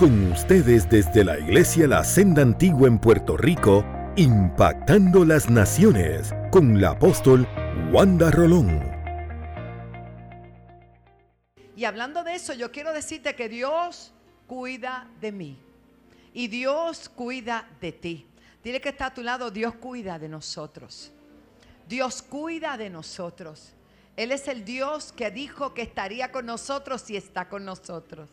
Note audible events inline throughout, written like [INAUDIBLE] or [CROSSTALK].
Con ustedes desde la Iglesia La Senda Antigua en Puerto Rico, impactando las naciones con la apóstol Wanda Rolón. Y hablando de eso, yo quiero decirte que Dios cuida de mí y Dios cuida de ti. Dile que está a tu lado, Dios cuida de nosotros. Dios cuida de nosotros. Él es el Dios que dijo que estaría con nosotros y está con nosotros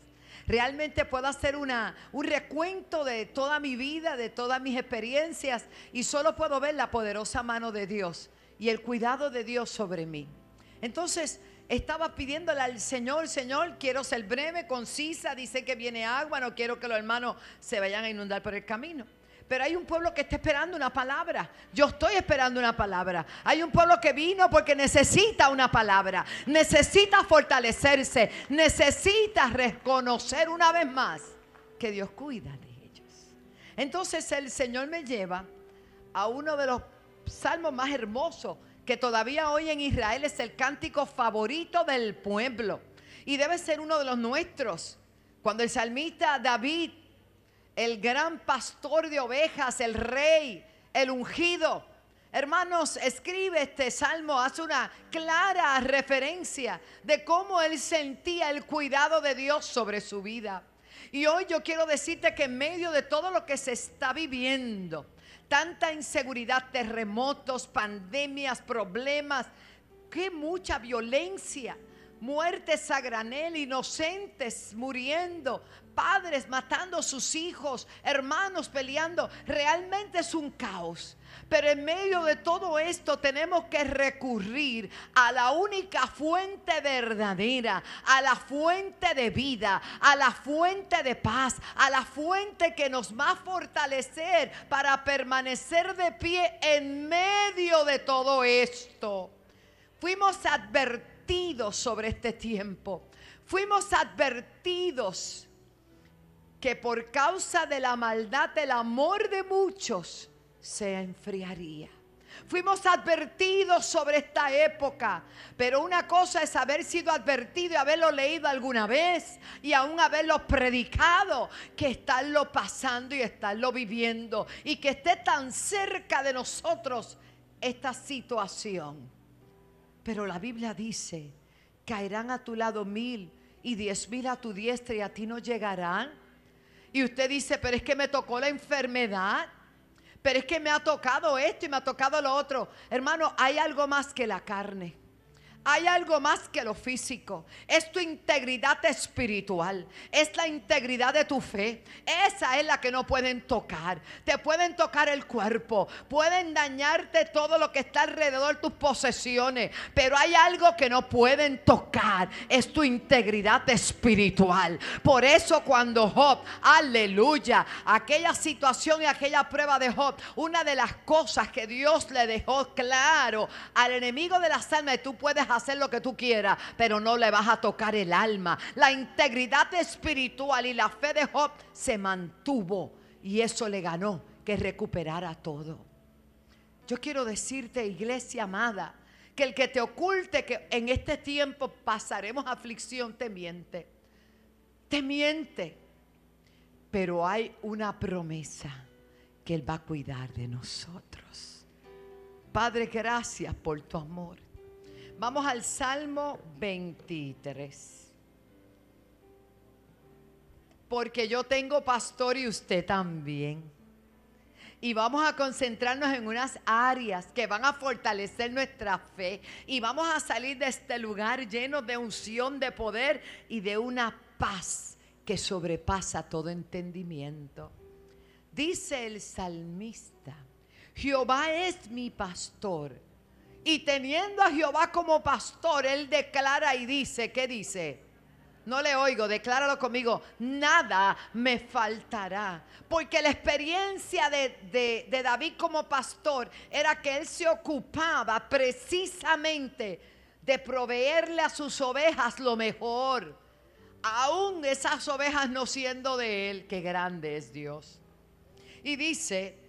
realmente puedo hacer una, un recuento de toda mi vida, de todas mis experiencias y solo puedo ver la poderosa mano de Dios y el cuidado de Dios sobre mí. Entonces estaba pidiéndole al Señor, Señor, quiero ser breve, concisa, dice que viene agua, no quiero que los hermanos se vayan a inundar por el camino. Pero hay un pueblo que está esperando una palabra. Yo estoy esperando una palabra. Hay un pueblo que vino porque necesita una palabra. Necesita fortalecerse. Necesita reconocer una vez más que Dios cuida de ellos. Entonces el Señor me lleva a uno de los salmos más hermosos que todavía hoy en Israel es el cántico favorito del pueblo. Y debe ser uno de los nuestros. Cuando el salmista David el gran pastor de ovejas, el rey, el ungido. Hermanos, escribe este salmo, hace una clara referencia de cómo él sentía el cuidado de Dios sobre su vida. Y hoy yo quiero decirte que en medio de todo lo que se está viviendo, tanta inseguridad, terremotos, pandemias, problemas, que mucha violencia, muertes a granel, inocentes muriendo, padres matando a sus hijos, hermanos peleando. Realmente es un caos. Pero en medio de todo esto tenemos que recurrir a la única fuente verdadera, a la fuente de vida, a la fuente de paz, a la fuente que nos va a fortalecer para permanecer de pie en medio de todo esto. Fuimos advertidos sobre este tiempo. Fuimos advertidos que por causa de la maldad el amor de muchos se enfriaría. Fuimos advertidos sobre esta época, pero una cosa es haber sido advertido y haberlo leído alguna vez y aún haberlo predicado, que estarlo pasando y estarlo viviendo y que esté tan cerca de nosotros esta situación. Pero la Biblia dice, caerán a tu lado mil y diez mil a tu diestra y a ti no llegarán. Y usted dice, pero es que me tocó la enfermedad. Pero es que me ha tocado esto y me ha tocado lo otro. Hermano, hay algo más que la carne. Hay algo más que lo físico. Es tu integridad espiritual. Es la integridad de tu fe. Esa es la que no pueden tocar. Te pueden tocar el cuerpo. Pueden dañarte todo lo que está alrededor de tus posesiones. Pero hay algo que no pueden tocar. Es tu integridad espiritual. Por eso cuando Job, aleluya, aquella situación y aquella prueba de Job, una de las cosas que Dios le dejó claro al enemigo de las almas, tú puedes hacer lo que tú quieras, pero no le vas a tocar el alma. La integridad espiritual y la fe de Job se mantuvo y eso le ganó que recuperara todo. Yo quiero decirte, iglesia amada, que el que te oculte que en este tiempo pasaremos aflicción te miente. Te miente. Pero hay una promesa que Él va a cuidar de nosotros. Padre, gracias por tu amor. Vamos al Salmo 23. Porque yo tengo pastor y usted también. Y vamos a concentrarnos en unas áreas que van a fortalecer nuestra fe. Y vamos a salir de este lugar lleno de unción, de poder y de una paz que sobrepasa todo entendimiento. Dice el salmista, Jehová es mi pastor y teniendo a Jehová como pastor, él declara y dice, ¿qué dice? No le oigo, decláralo conmigo, nada me faltará. Porque la experiencia de, de, David como pastor era que él se ocupaba precisamente de proveerle a sus ovejas lo mejor. Aún esas ovejas no siendo de él, que grande es Dios. Y dice,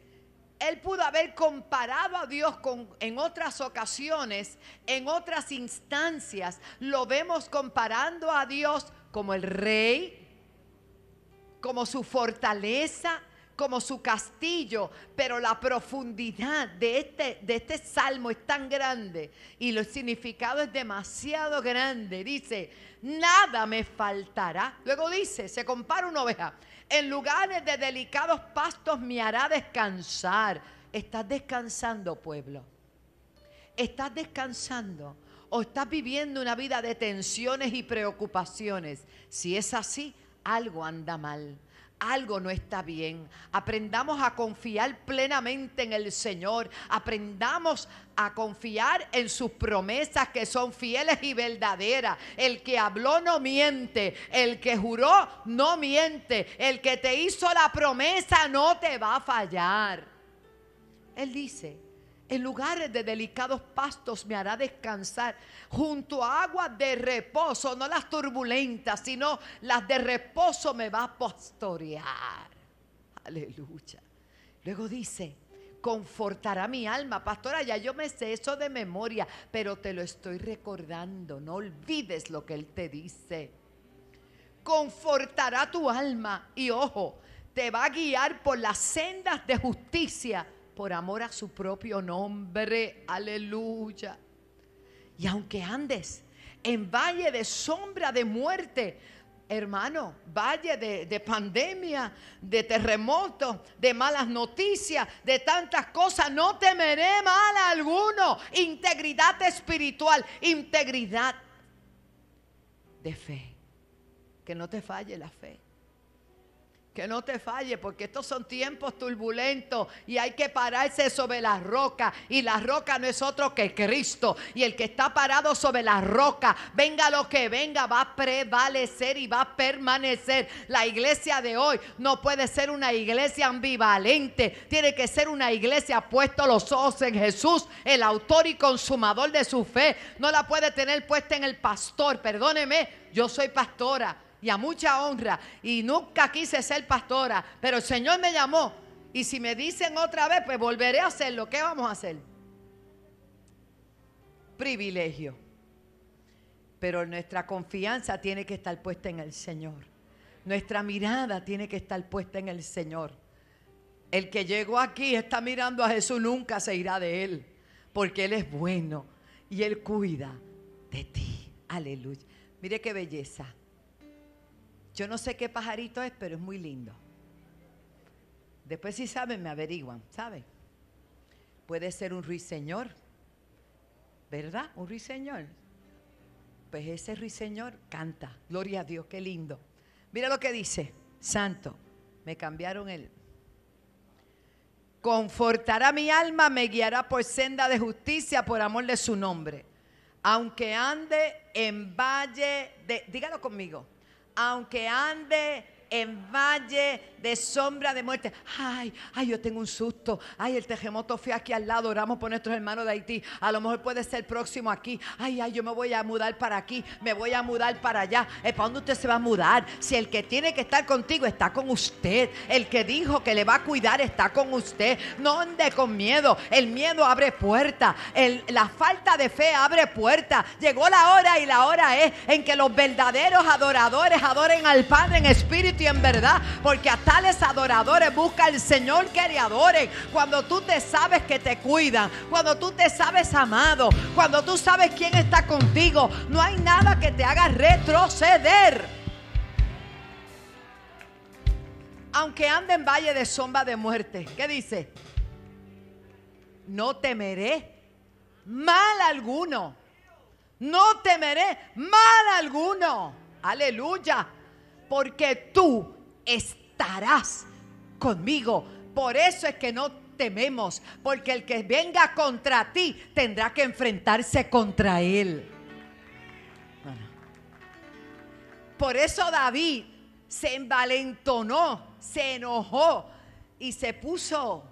él pudo haber comparado a Dios con, en otras ocasiones, en otras instancias. Lo vemos comparando a Dios como el rey, como su fortaleza, como su castillo, pero la profundidad de este, de este salmo es tan grande y el significado es demasiado grande. Dice, nada me faltará. Luego dice, se compara una oveja, en lugares de delicados pastos me hará descansar. Estás descansando, pueblo. Estás descansando o estás viviendo una vida de tensiones y preocupaciones. Si es así, algo anda mal algo no está bien. Aprendamos a confiar plenamente en el Señor. Aprendamos a confiar en sus promesas que son fieles y verdaderas. El que habló no miente. El que juró no miente. El que te hizo la promesa no te va a fallar. Él dice, en lugares de delicados pastos me hará descansar. Junto a aguas de reposo, no las turbulentas, sino las de reposo me va a pastorear. Aleluya. Luego dice, confortará mi alma. Pastora, ya yo me sé eso de memoria, pero te lo estoy recordando. No olvides lo que Él te dice. Confortará tu alma y ojo, te va a guiar por las sendas de justicia por amor a su propio nombre. Aleluya. Y aunque andes en valle de sombra de muerte, hermano, valle de, de, pandemia, de terremoto, de malas noticias, de tantas cosas, no temeré mal alguno. Integridad espiritual, integridad de fe. Que no te falle la fe que no te falle, porque estos son tiempos turbulentos y hay que pararse sobre la roca. Y la roca no es otro que Cristo. Y el que está parado sobre la roca, venga lo que venga, va a prevalecer y va a permanecer. La iglesia de hoy no puede ser una iglesia ambivalente, tiene que ser una iglesia puesto los ojos en Jesús, el autor y consumador de su fe. No la puede tener puesta en el pastor. Perdóneme, yo soy pastora y a mucha honra. Y nunca quise ser pastora, pero el Señor me llamó. Y si me dicen otra vez, pues volveré a hacerlo. ¿Qué vamos a hacer? Privilegio. Pero nuestra confianza tiene que estar puesta en el Señor. Nuestra mirada tiene que estar puesta en el Señor. El que llegó aquí está mirando a Jesús, nunca se irá de él, porque Él es bueno y Él cuida de ti. Aleluya. Mire qué belleza. Yo no sé qué pajarito es, pero es muy lindo. Después si saben, me averiguan, ¿saben? Puede ser un ruiseñor, ¿verdad? Un ruiseñor. Pues ese ruiseñor canta, gloria a Dios, qué lindo. Mira lo que dice, santo, me cambiaron el... Confortará mi alma, me guiará por senda de justicia por amor de su nombre. Aunque ande en valle de... Dígalo conmigo aunque ande en valle de sombra de muerte. Ay, ay, yo tengo un susto. Ay, el terremoto fue aquí al lado. Oramos por nuestros hermanos de Haití. A lo mejor puede ser próximo aquí. Ay, ay, yo me voy a mudar para aquí. Me voy a mudar para allá. ¿Para dónde usted se va a mudar? Si el que tiene que estar contigo está con usted. El que dijo que le va a cuidar está con usted. No ande con miedo. El miedo abre puertas. La falta de fe abre puertas. Llegó la hora y la hora es en que los verdaderos adoradores adoren al Padre en espíritu y en verdad. Porque a tales adoradores, busca al Señor que le adoren. Cuando tú te sabes que te cuidan, cuando tú te sabes amado, cuando tú sabes quién está contigo, no hay nada que te haga retroceder. Aunque ande en valle de sombra de muerte, ¿qué dice? No temeré mal alguno. No temeré mal alguno. Aleluya. Porque tú estarás conmigo. Por eso es que no tememos, porque el que venga contra ti tendrá que enfrentarse contra él. Por eso David se envalentonó, se enojó y se puso,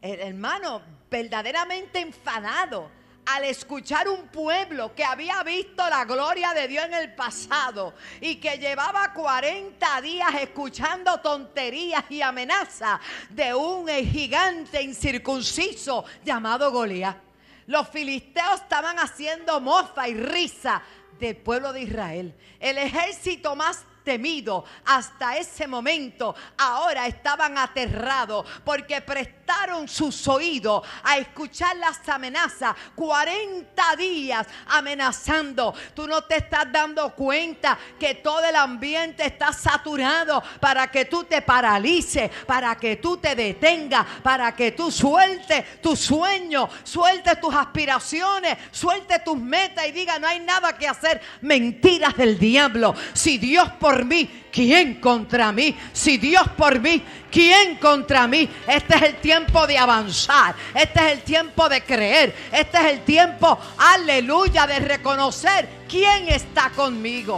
hermano, verdaderamente enfadado al escuchar un pueblo que había visto la gloria de Dios en el pasado y que llevaba 40 días escuchando tonterías y amenazas de un gigante incircunciso llamado Goliat. Los filisteos estaban haciendo mofa y risa del pueblo de Israel. El ejército más temido hasta ese momento, ahora estaban aterrados porque prestaron sus oídos a escuchar las amenazas. 40 días amenazando. Tú no te estás dando cuenta que todo el ambiente está saturado para que tú te paralices, para que tú te detengas, para que tú sueltes tus sueños, sueltes tus aspiraciones, sueltes tus metas y diga no hay nada que hacer. Mentiras del diablo. Si Dios por mí, ¿quién contra mí? Si Dios por mí, ¿quién contra mí? Este es el tiempo de avanzar. Este es el tiempo de creer. Este es el tiempo, aleluya, de reconocer quién está conmigo.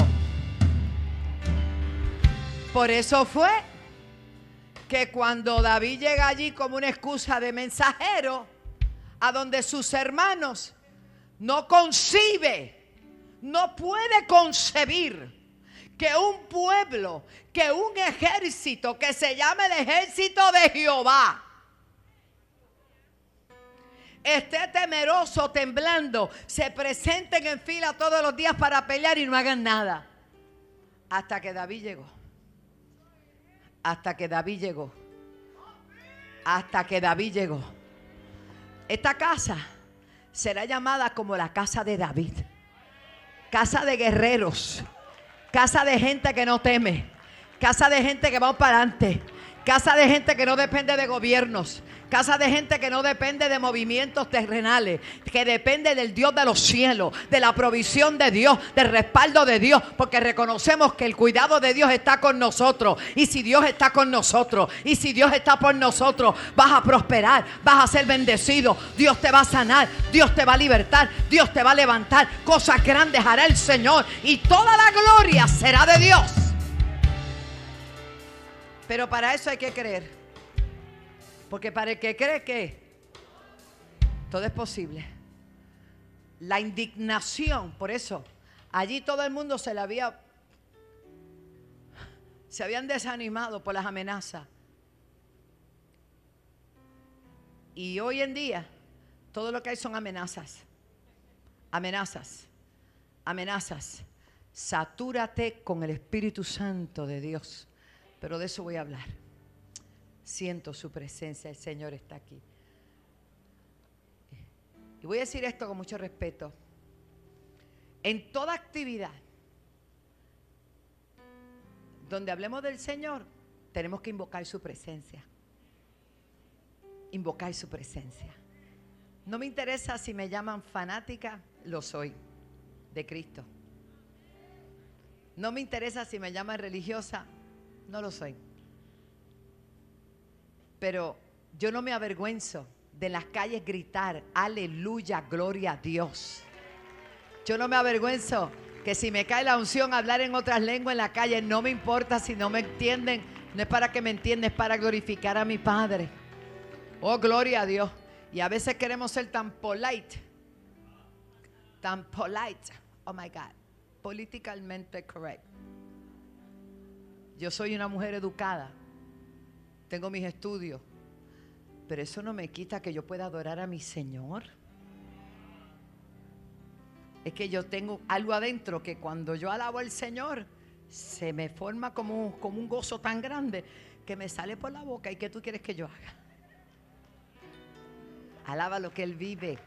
Por eso fue que cuando David llega allí como una excusa de mensajero, a donde sus hermanos no concibe, no puede concebir que un pueblo, que un ejército que se llame el ejército de Jehová, esté temeroso, temblando, se presenten en fila todos los días para pelear y no hagan nada. Hasta que David llegó. Hasta que David llegó. Hasta que David llegó. Esta casa será llamada como la casa de David. Casa de guerreros Casa de gente que no teme. Casa de gente que va para adelante. Casa de gente que no depende de gobiernos. Casa de gente que no depende de movimientos terrenales, que depende del Dios de los cielos, de la provisión de Dios, del respaldo de Dios, porque reconocemos que el cuidado de Dios está con nosotros. Y si Dios está con nosotros, y si Dios está por nosotros, vas a prosperar, vas a ser bendecido, Dios te va a sanar, Dios te va a libertar, Dios te va a levantar. Cosas grandes hará el Señor y toda la gloria será de Dios. Pero para eso hay que creer. Porque para el que cree que todo es posible. La indignación, por eso, allí todo el mundo se le había, se habían desanimado por las amenazas. Y hoy en día, todo lo que hay son amenazas. Amenazas. Amenazas. Satúrate con el Espíritu Santo de Dios. Pero de eso voy a hablar. Siento su presencia, el Señor está aquí. Y voy a decir esto con mucho respeto. En toda actividad donde hablemos del Señor, tenemos que invocar su presencia. Invocar su presencia. No me interesa si me llaman fanática, lo soy, de Cristo. No me interesa si me llaman religiosa, no lo soy. Pero yo no me avergüenzo de las calles gritar, aleluya, gloria a Dios. Yo no me avergüenzo que si me cae la unción hablar en otras lenguas en la calle, no me importa si no me entienden. No es para que me entiendan, es para glorificar a mi Padre. Oh, gloria a Dios. Y a veces queremos ser tan polite. Tan polite. Oh my God. Políticamente correct. Yo soy una mujer educada tengo mis estudios, pero eso no me quita que yo pueda adorar a mi Señor. Es que yo tengo algo adentro que cuando yo alabo al Señor, se me forma como, como un gozo tan grande que me sale por la boca. ¿Y qué tú quieres que yo haga? Alaba lo que Él vive.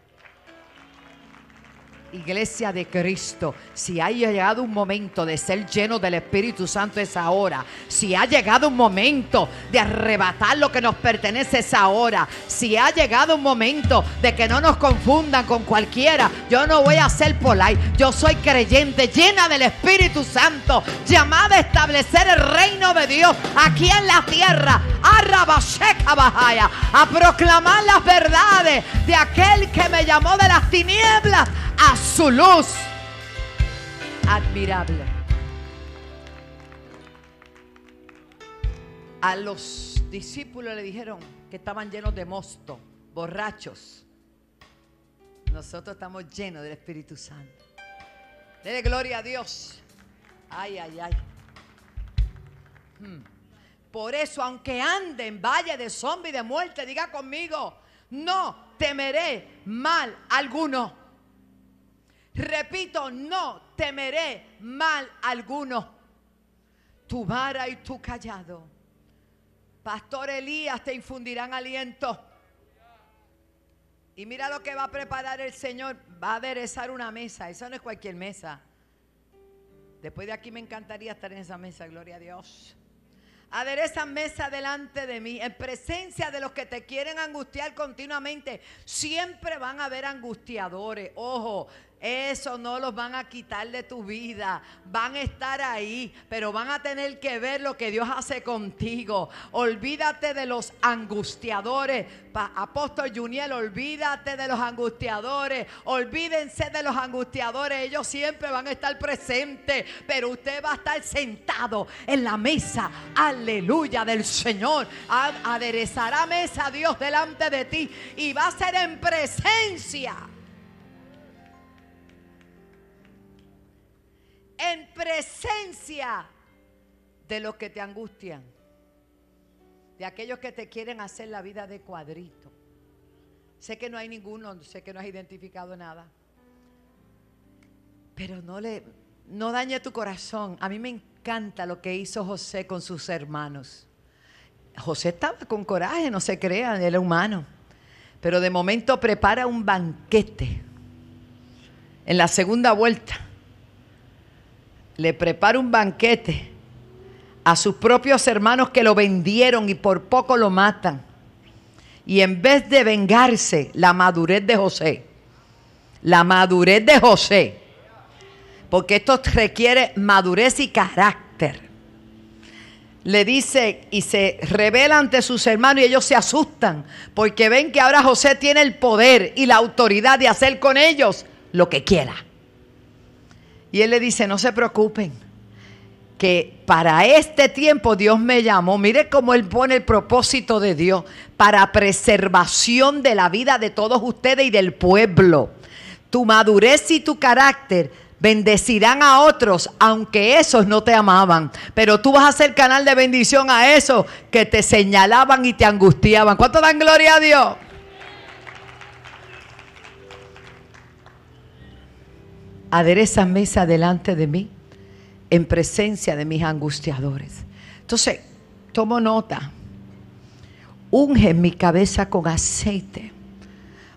Iglesia de Cristo, si ha llegado un momento de ser lleno del Espíritu Santo es ahora. Si ha llegado un momento de arrebatar lo que nos pertenece es ahora. Si ha llegado un momento de que no nos confundan con cualquiera, yo no voy a ser polite. Yo soy creyente, llena del Espíritu Santo, llamada a establecer el reino de Dios aquí en la tierra. A proclamar las verdades de aquel que me llamó de las tinieblas a su luz admirable. A los discípulos le dijeron que estaban llenos de mosto, borrachos. Nosotros estamos llenos del Espíritu Santo. Dele gloria a Dios. Ay, ay, ay. Hmm. Por eso, aunque ande en valle de sombra de muerte, diga conmigo, no temeré mal alguno Repito, no temeré mal alguno. tu vara y tu callado. Pastor Elías te infundirán aliento. Y mira lo que va a preparar el Señor. Va a aderezar una mesa. Eso no es cualquier mesa. Después de aquí me encantaría estar en esa mesa, gloria a Dios. Adereza mesa delante de mí, en presencia de los que te quieren angustiar continuamente. Siempre van a haber angustiadores. Ojo, eso no los van a quitar de tu vida. Van a estar ahí, pero van a tener que ver lo que Dios hace contigo. Olvídate de los angustiadores. Apóstol Juniel, olvídate de los angustiadores. Olvídense de los angustiadores. Ellos siempre van a estar presentes, pero usted va a estar sentado en la mesa. Aleluya del Señor. Aderezará mesa Dios delante de ti y va a ser en presencia en presencia de los que te angustian, de aquellos que te quieren hacer la vida de cuadrito. Sé que no hay ninguno, sé que no has identificado nada. Pero no le no dañe tu corazón. A mí me encanta lo que hizo José con sus hermanos. José estaba con coraje, no se crean, él era humano. Pero de momento prepara un banquete en la segunda vuelta le prepara un banquete a sus propios hermanos que lo vendieron y por poco lo matan. Y en vez de vengarse, la madurez de José, la madurez de José, porque esto requiere madurez y carácter. Le dice y se revela ante sus hermanos y ellos se asustan porque ven que ahora José tiene el poder y la autoridad de hacer con ellos lo que quiera. Y él le dice, no se preocupen, que para este tiempo Dios me llamó. Mire cómo él pone el propósito de Dios para preservación de la vida de todos ustedes y del pueblo. Tu madurez y tu carácter bendecirán a otros, aunque esos no te amaban. Pero tú vas a ser canal de bendición a esos que te señalaban y te angustiaban. ¿Cuánto dan gloria a Dios? Adereza mesa delante de mí en presencia de mis angustiadores. Entonces, tomo nota. Unge mi cabeza con aceite.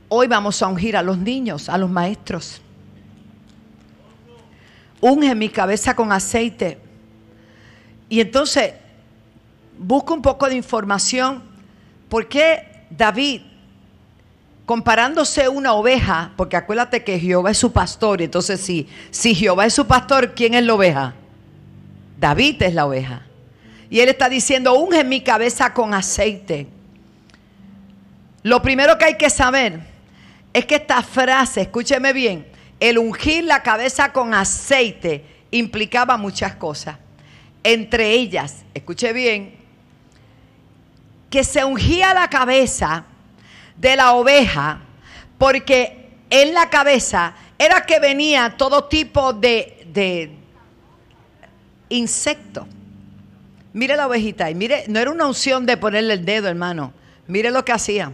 Hoy vamos a ungir a los niños, a los maestros. Unge mi cabeza con aceite. Y entonces, busco un poco de información. ¿Por qué David comparándose una oveja, porque acuérdate que Jehová es su pastor, entonces si, si Jehová es su pastor, ¿quién es la oveja? David es la oveja. Y él está diciendo, unge mi cabeza con aceite. Lo primero que hay que saber es que esta frase, escúcheme bien, el ungir la cabeza con aceite implicaba muchas cosas. Entre ellas, escuche bien, que se ungía la cabeza de la oveja, porque en la cabeza era que venía todo tipo de, de insectos. Mire la ovejita y mire, no era una unción de ponerle el dedo, hermano. Mire lo que hacía.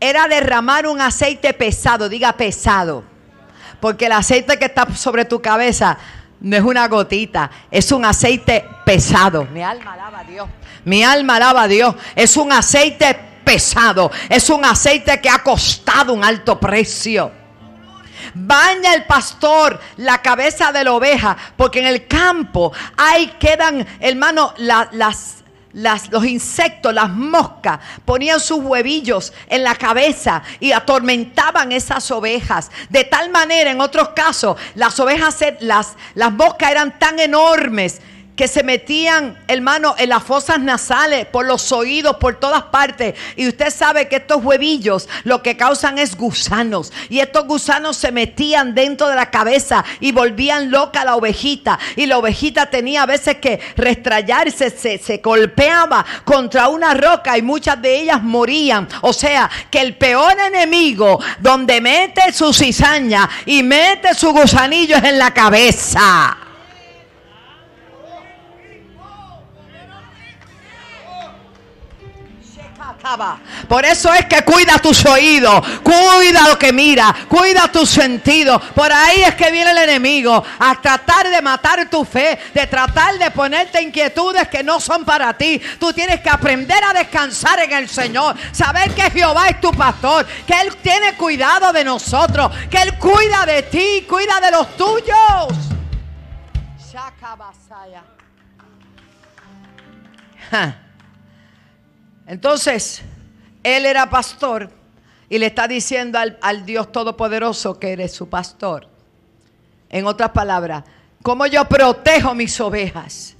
Era derramar un aceite pesado, diga pesado. Porque el aceite que está sobre tu cabeza no es una gotita, es un aceite pesado. Mi alma alaba a Dios. Mi alma alaba a Dios. Es un aceite pesado, es un aceite que ha costado un alto precio. Baña el pastor la cabeza de la oveja, porque en el campo ahí quedan, hermano, las, las, los insectos, las moscas, ponían sus huevillos en la cabeza y atormentaban esas ovejas. De tal manera, en otros casos, las ovejas, las, las moscas eran tan enormes que se metían, hermano, en las fosas nasales, por los oídos, por todas partes. Y usted sabe que estos huevillos lo que causan es gusanos. Y estos gusanos se metían dentro de la cabeza y volvían loca la ovejita. Y la ovejita tenía a veces que restrayarse, se, se golpeaba contra una roca y muchas de ellas morían. O sea, que el peor enemigo, donde mete su cizaña y mete su gusanillo es en la cabeza. Por eso es que cuida tus oídos, cuida lo que mira, cuida tus sentidos. Por ahí es que viene el enemigo a tratar de matar tu fe, de tratar de ponerte inquietudes que no son para ti. Tú tienes que aprender a descansar en el Señor, saber que Jehová es tu pastor, que Él tiene cuidado de nosotros, que Él cuida de ti, cuida de los tuyos. Entonces, él era pastor y le está diciendo al, al, Dios Todopoderoso que eres su pastor. En otras palabras, ¿cómo yo protejo mis ovejas?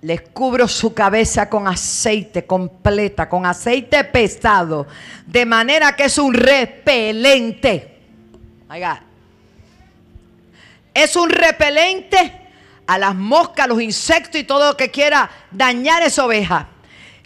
Les cubro su cabeza con aceite completa, con aceite pesado, de manera que es un repelente. Es un repelente a las moscas, los insectos y todo lo que quiera dañar esa oveja.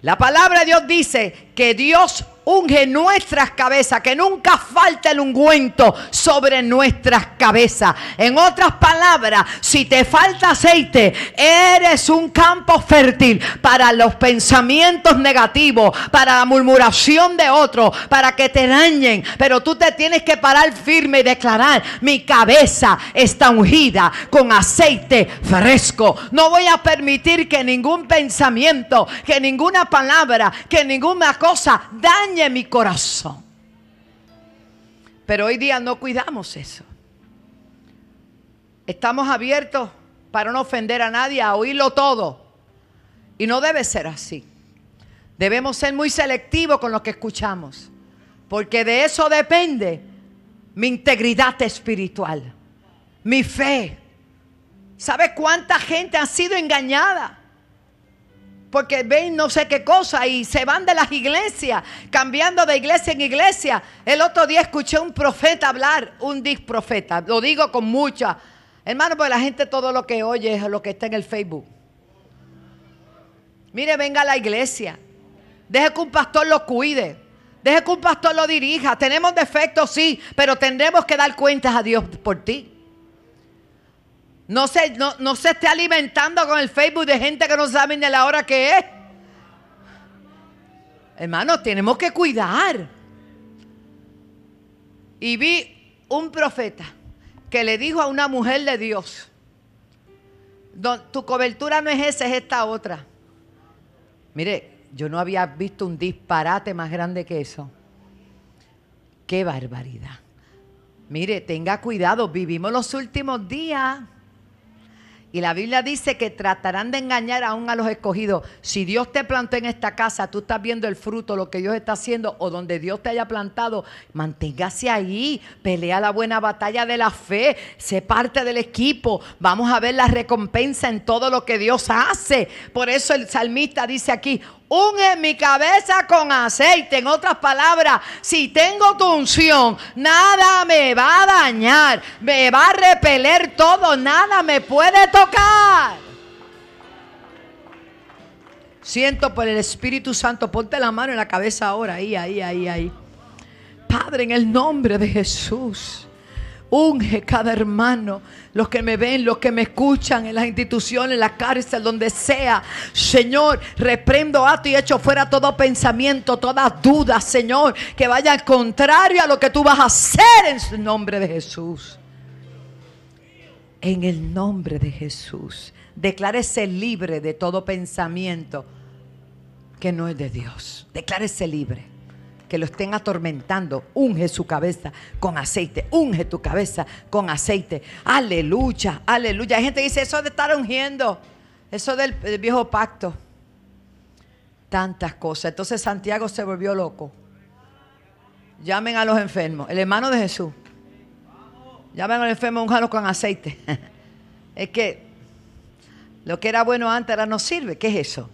La palabra de Dios dice que Dios unge nuestras cabezas, que nunca falte el ungüento sobre nuestras cabezas. En otras palabras, si te falta aceite, eres un campo fértil para los pensamientos negativos, para la murmuración de otros, para que te dañen. Pero tú te tienes que parar firme y declarar, mi cabeza está ungida con aceite fresco. No voy a permitir que ningún pensamiento, que ninguna palabra, que ninguna cosa dañe mi corazón. Pero hoy día no cuidamos eso. Estamos abiertos para no ofender a nadie, a oírlo todo. Y no debe ser así. Debemos ser muy selectivos con lo que escuchamos. Porque de eso depende mi integridad espiritual, mi fe. ¿Sabe cuánta gente ha sido engañada? Porque ven no sé qué cosa y se van de las iglesias, cambiando de iglesia en iglesia. El otro día escuché un profeta hablar, un profeta, lo digo con mucha. Hermano, porque la gente todo lo que oye es lo que está en el Facebook. Mire, venga a la iglesia. Deje que un pastor lo cuide. Deje que un pastor lo dirija. Tenemos defectos, sí, pero tendremos que dar cuentas a Dios por ti. No se, no, se esté alimentando con el Facebook de gente que no sabe ni la hora que es. Hermano, tenemos que cuidar. Y vi un profeta que le dijo a una mujer de Dios, tu cobertura no es esa, es esta otra. Mire, yo no había visto un disparate más grande que eso. Qué barbaridad. Mire, tenga cuidado, vivimos los últimos días. Y la Biblia dice que tratarán de engañar aún a los escogidos. Si Dios te plantó en esta casa, tú estás viendo el fruto, lo que Dios está haciendo, o donde Dios te haya plantado, manténgase ahí, pelea la buena batalla de la fe, sé parte del equipo. Vamos a ver la recompensa en todo lo que Dios hace. Por eso el salmista dice aquí, unge mi cabeza con aceite. En otras palabras, si tengo tu unción, nada me va a dañar, me va a repeler todo, nada me puede tocar. Siento por el Espíritu Santo, ponte la mano en la cabeza ahora, ahí, ahí, ahí, ahí. Padre, en el nombre de Jesús. Unge cada hermano, los que me ven, los que me escuchan en las instituciones, en la cárcel, donde sea. Señor, reprendo a ti y echo fuera todo pensamiento, toda duda, Señor, que vaya al contrario a lo que tú vas a hacer en el nombre de Jesús. En el nombre de Jesús. Declárese libre de todo pensamiento que no es de Dios. Declárese libre que lo estén atormentando, unge su cabeza con aceite, unge tu cabeza con aceite. Aleluya, aleluya. Hay gente que dice eso de estar ungiendo, eso del, viejo pacto. Tantas cosas. Entonces Santiago se volvió loco. Llamen a los enfermos, el hermano de Jesús. Llamen a los enfermos, unjalo con aceite. [LAUGHS] es que lo que era bueno antes ahora no sirve. ¿Qué es eso?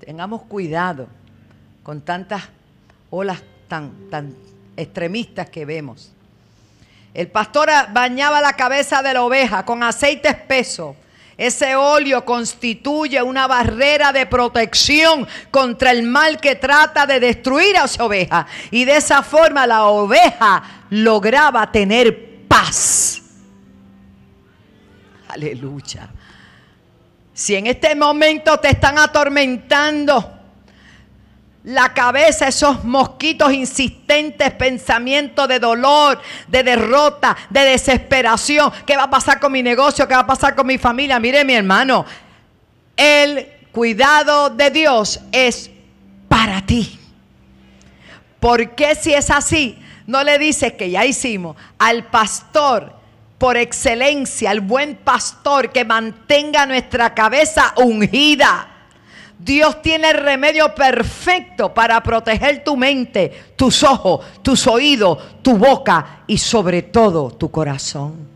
Tengamos cuidado con tantas olas tan, tan extremistas que vemos. El pastor bañaba la cabeza de la oveja con aceite espeso. Ese óleo constituye una barrera de protección contra el mal que trata de destruir a esa oveja. Y de esa forma la oveja lograba tener paz. Aleluya. Si en este momento te están atormentando, la cabeza esos mosquitos insistentes, pensamientos de dolor, de derrota, de desesperación. ¿Qué va a pasar con mi negocio? ¿Qué va a pasar con mi familia? Mire mi hermano, el cuidado de Dios es para ti. ¿Por qué si es así? No le dices que ya hicimos al pastor por excelencia, al buen pastor que mantenga nuestra cabeza ungida. Dios tiene el remedio perfecto para proteger tu mente, tus ojos, tus oídos, tu boca y sobre todo tu corazón.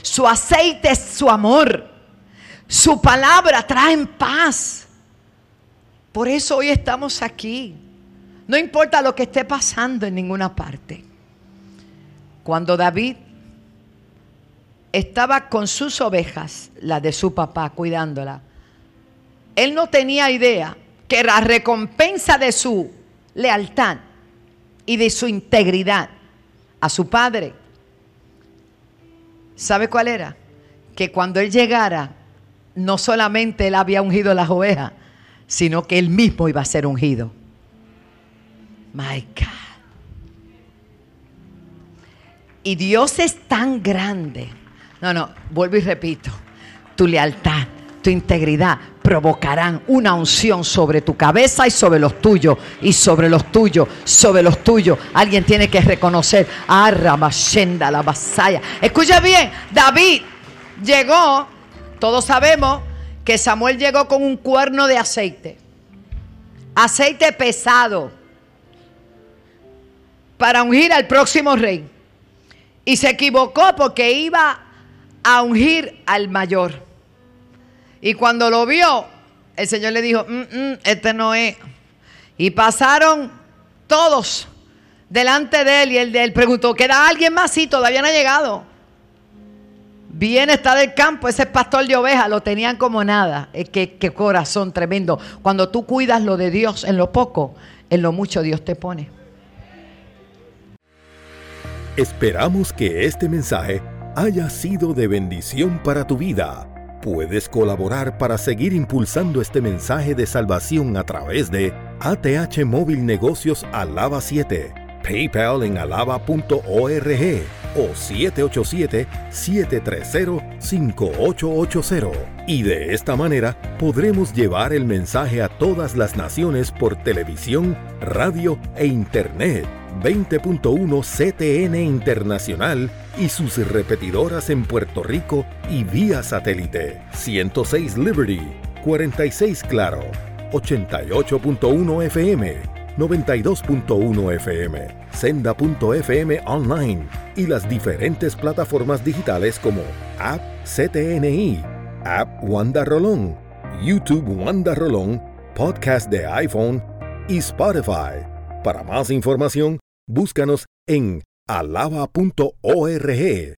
Su aceite es su amor. Su palabra trae paz. Por eso hoy estamos aquí. No importa lo que esté pasando en ninguna parte. Cuando David estaba con sus ovejas, la de su papá, cuidándola, él no tenía idea que la recompensa de su lealtad y de su integridad a su padre, ¿sabe cuál era? Que cuando él llegara, no solamente él había ungido las ovejas, sino que él mismo iba a ser ungido. My God. Y Dios es tan grande. No, no, vuelvo y repito. Tu lealtad, tu integridad provocarán una unción sobre tu cabeza y sobre los tuyos, y sobre los tuyos, sobre los tuyos. Alguien tiene que reconocer, Arrabashenda, la vasalla. Escucha bien, David llegó, todos sabemos que Samuel llegó con un cuerno de aceite, aceite pesado, para ungir al próximo rey. Y se equivocó porque iba a ungir al mayor. Y cuando lo vio, el Señor le dijo, mm, mm, este no es. Y pasaron todos delante de él y él, él preguntó, ¿queda alguien más? Sí, todavía no ha llegado. Viene, está del campo, ese pastor de ovejas, lo tenían como nada. Eh, qué, qué corazón tremendo. Cuando tú cuidas lo de Dios en lo poco, en lo mucho Dios te pone. Esperamos que este mensaje haya sido de bendición para tu vida. Puedes colaborar para seguir impulsando este mensaje de salvación a través de ATH Móvil Negocios Alaba 7, PayPal en alaba.org o 787-730-5880. Y de esta manera podremos llevar el mensaje a todas las naciones por televisión, radio e internet 20.1 CTN Internacional y sus repetidoras en Puerto Rico y vía satélite 106 Liberty, 46 Claro, 88.1 FM, 92.1 FM, senda.fm online y las diferentes plataformas digitales como App CTNI, App Wanda Rolón, YouTube Wanda Rolón, Podcast de iPhone y Spotify. Para más información, búscanos en alaba.org